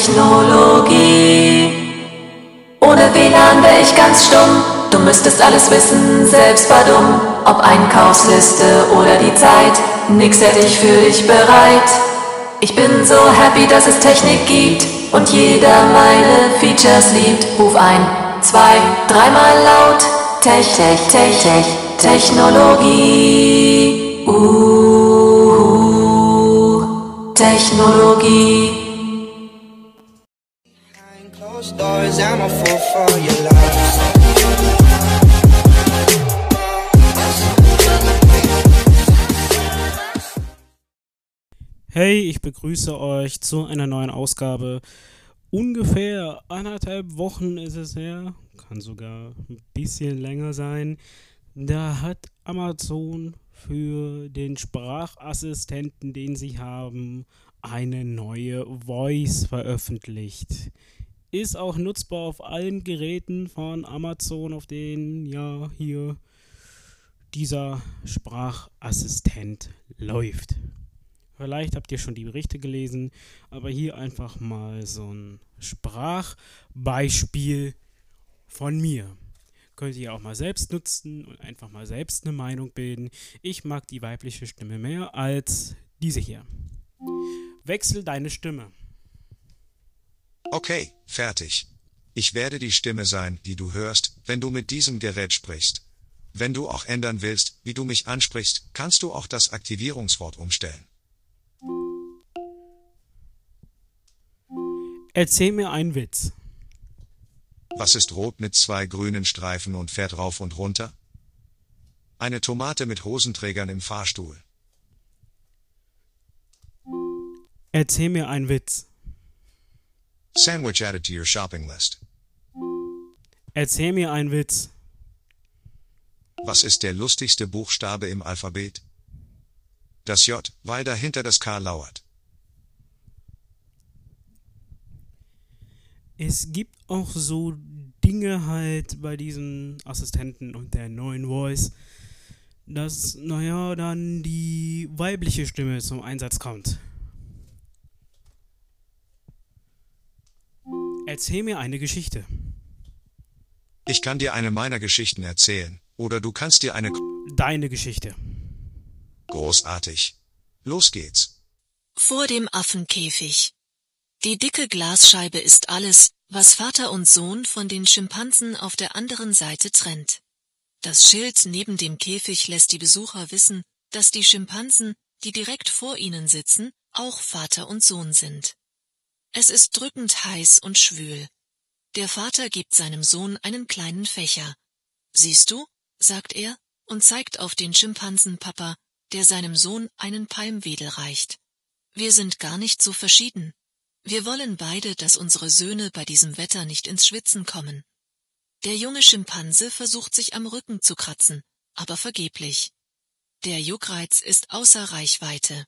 Technologie. Ohne WLAN wär ich ganz stumm. Du müsstest alles wissen, selbst war dumm. Ob Einkaufsliste oder die Zeit, nix hätte ich für dich bereit. Ich bin so happy, dass es Technik gibt und jeder meine Features liebt. Ruf ein, zwei, dreimal laut. Tech, Tech, Tech, Tech, Technologie. Uh, Technologie. Doors, I'm a fool for your love. Hey, ich begrüße euch zu einer neuen Ausgabe. Ungefähr anderthalb Wochen ist es her, kann sogar ein bisschen länger sein. Da hat Amazon für den Sprachassistenten, den sie haben, eine neue Voice veröffentlicht. Ist auch nutzbar auf allen Geräten von Amazon, auf denen ja hier dieser Sprachassistent läuft. Vielleicht habt ihr schon die Berichte gelesen, aber hier einfach mal so ein Sprachbeispiel von mir. Könnt ihr auch mal selbst nutzen und einfach mal selbst eine Meinung bilden. Ich mag die weibliche Stimme mehr als diese hier. Wechsel deine Stimme. Okay, fertig. Ich werde die Stimme sein, die du hörst, wenn du mit diesem Gerät sprichst. Wenn du auch ändern willst, wie du mich ansprichst, kannst du auch das Aktivierungswort umstellen. Erzähl mir einen Witz. Was ist rot mit zwei grünen Streifen und fährt rauf und runter? Eine Tomate mit Hosenträgern im Fahrstuhl. Erzähl mir einen Witz. Sandwich added to your shopping list. Erzähl mir einen Witz. Was ist der lustigste Buchstabe im Alphabet? Das J, weil dahinter das K lauert. Es gibt auch so Dinge halt bei diesen Assistenten und der neuen Voice, dass, naja, dann die weibliche Stimme zum Einsatz kommt. Erzähl mir eine Geschichte. Ich kann dir eine meiner Geschichten erzählen, oder du kannst dir eine Deine Geschichte. großartig. Los geht's. Vor dem Affenkäfig. Die dicke Glasscheibe ist alles, was Vater und Sohn von den Schimpansen auf der anderen Seite trennt. Das Schild neben dem Käfig lässt die Besucher wissen, dass die Schimpansen, die direkt vor ihnen sitzen, auch Vater und Sohn sind. Es ist drückend heiß und schwül. Der Vater gibt seinem Sohn einen kleinen Fächer. Siehst du, sagt er und zeigt auf den Schimpansenpapa, der seinem Sohn einen Palmwedel reicht. Wir sind gar nicht so verschieden. Wir wollen beide, dass unsere Söhne bei diesem Wetter nicht ins Schwitzen kommen. Der junge Schimpanse versucht sich am Rücken zu kratzen, aber vergeblich. Der Juckreiz ist außer Reichweite.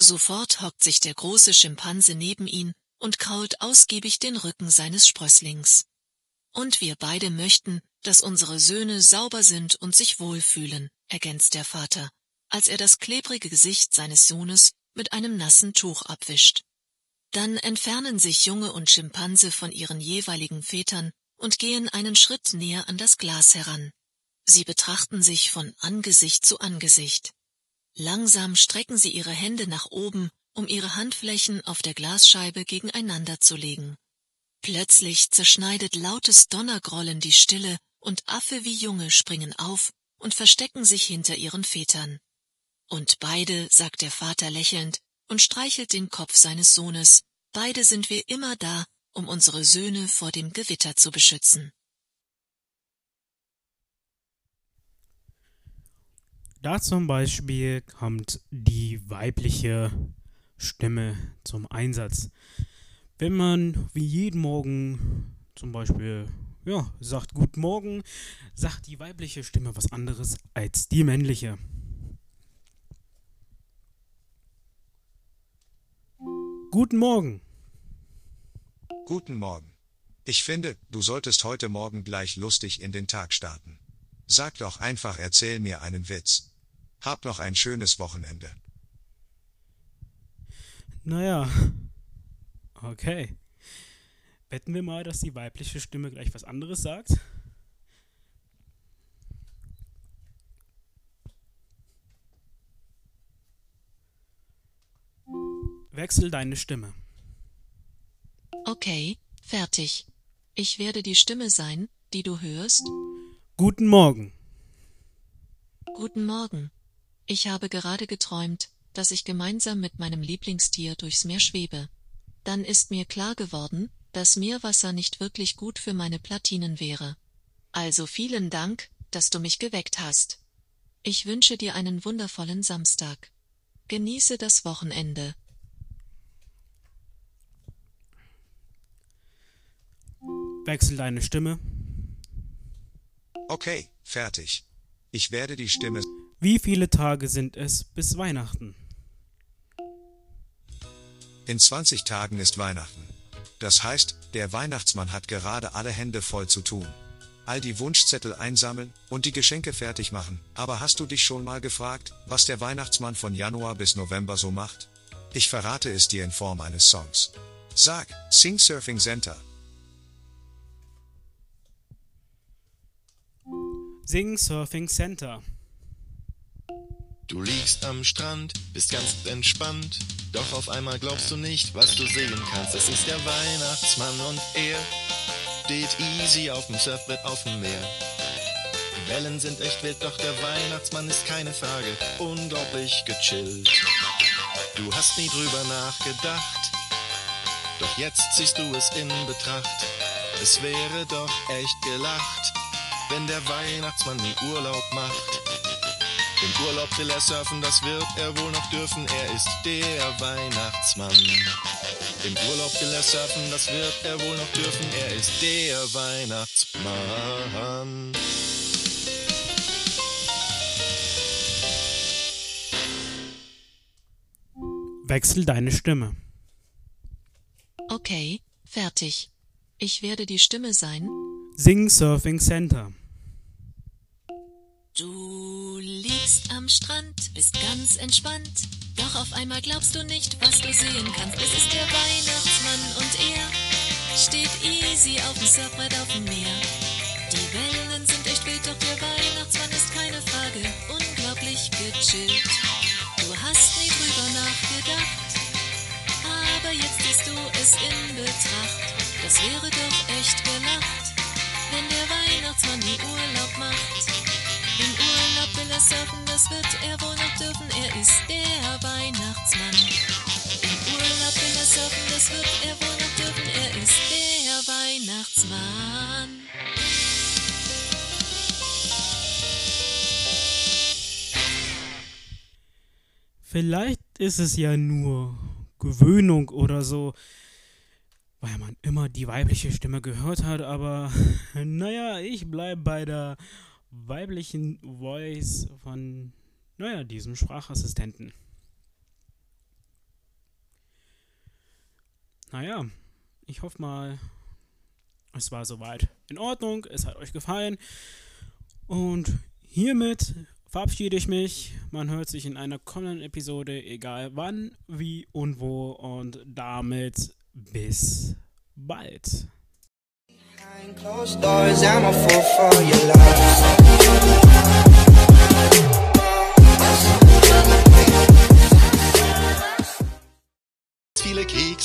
Sofort hockt sich der große Schimpanse neben ihn und krault ausgiebig den Rücken seines Sprösslings. Und wir beide möchten, dass unsere Söhne sauber sind und sich wohlfühlen, ergänzt der Vater, als er das klebrige Gesicht seines Sohnes mit einem nassen Tuch abwischt. Dann entfernen sich Junge und Schimpanse von ihren jeweiligen Vätern und gehen einen Schritt näher an das Glas heran. Sie betrachten sich von Angesicht zu Angesicht. Langsam strecken sie ihre Hände nach oben, um ihre Handflächen auf der Glasscheibe gegeneinander zu legen. Plötzlich zerschneidet lautes Donnergrollen die Stille und Affe wie Junge springen auf und verstecken sich hinter ihren Vätern. Und beide, sagt der Vater lächelnd und streichelt den Kopf seines Sohnes, beide sind wir immer da, um unsere Söhne vor dem Gewitter zu beschützen. Da zum Beispiel kommt die weibliche Stimme zum Einsatz. Wenn man wie jeden Morgen zum Beispiel ja, sagt Guten Morgen, sagt die weibliche Stimme was anderes als die männliche. Guten Morgen. Guten Morgen. Ich finde, du solltest heute Morgen gleich lustig in den Tag starten. Sag doch einfach, erzähl mir einen Witz. Hab noch ein schönes Wochenende. Naja, Okay. Wetten wir mal, dass die weibliche Stimme gleich was anderes sagt? Wechsel deine Stimme. Okay, fertig. Ich werde die Stimme sein, die du hörst. Guten Morgen. Guten Morgen. Ich habe gerade geträumt, dass ich gemeinsam mit meinem Lieblingstier durchs Meer schwebe. Dann ist mir klar geworden, dass Meerwasser nicht wirklich gut für meine Platinen wäre. Also vielen Dank, dass du mich geweckt hast. Ich wünsche dir einen wundervollen Samstag. Genieße das Wochenende. Wechsel deine Stimme. Okay, fertig. Ich werde die Stimme. Wie viele Tage sind es bis Weihnachten? In 20 Tagen ist Weihnachten. Das heißt, der Weihnachtsmann hat gerade alle Hände voll zu tun. All die Wunschzettel einsammeln und die Geschenke fertig machen. Aber hast du dich schon mal gefragt, was der Weihnachtsmann von Januar bis November so macht? Ich verrate es dir in Form eines Songs. Sag, Sing Surfing Center. Sing Surfing Center. Du liegst am Strand, bist ganz entspannt, doch auf einmal glaubst du nicht, was du sehen kannst. Es ist der Weihnachtsmann und er steht easy auf dem Surfbrett auf dem Meer. Die Wellen sind echt wild, doch der Weihnachtsmann ist keine Frage unglaublich gechillt. Du hast nie drüber nachgedacht, doch jetzt ziehst du es in Betracht. Es wäre doch echt gelacht, wenn der Weihnachtsmann nie Urlaub macht. Im Urlaub will er surfen, das wird er wohl noch dürfen. Er ist der Weihnachtsmann. Im Urlaub will er surfen, das wird er wohl noch dürfen. Er ist der Weihnachtsmann. Wechsel deine Stimme. Okay, fertig. Ich werde die Stimme sein. Sing Surfing Center. Du liegst am Strand, bist ganz entspannt. Doch auf einmal glaubst du nicht, was du sehen kannst. Es ist der Weihnachtsmann und er steht easy auf dem Surfbrett auf dem Meer. Die Wellen sind echt wild, doch der Weihnachtsmann ist keine Frage unglaublich gechillt. Du hast nie drüber nachgedacht, aber jetzt siehst du es in Betracht. Das wäre noch dürfen. Er ist der Weihnachtsmann. Im Urlaub will er surfen, das wird er wohl noch dürfen. Er ist der Weihnachtsmann. Vielleicht ist es ja nur Gewöhnung oder so, weil man immer die weibliche Stimme gehört hat, aber naja, ich bleibe bei der weiblichen Voice von, naja, diesem Sprachassistenten. Naja, ich hoffe mal, es war soweit in Ordnung, es hat euch gefallen. Und hiermit verabschiede ich mich. Man hört sich in einer kommenden Episode, egal wann, wie und wo. Und damit bis bald.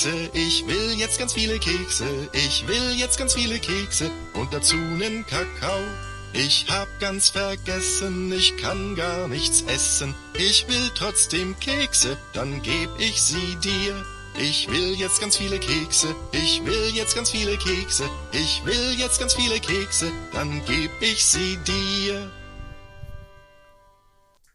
Kekse, ich will jetzt ganz viele Kekse, ich will jetzt ganz viele Kekse und dazu nen Kakao. Ich hab ganz vergessen, ich kann gar nichts essen. Ich will trotzdem Kekse, dann geb ich sie dir. Ich will jetzt ganz viele Kekse, ich will jetzt ganz viele Kekse, ich will jetzt ganz viele Kekse, dann geb ich sie dir.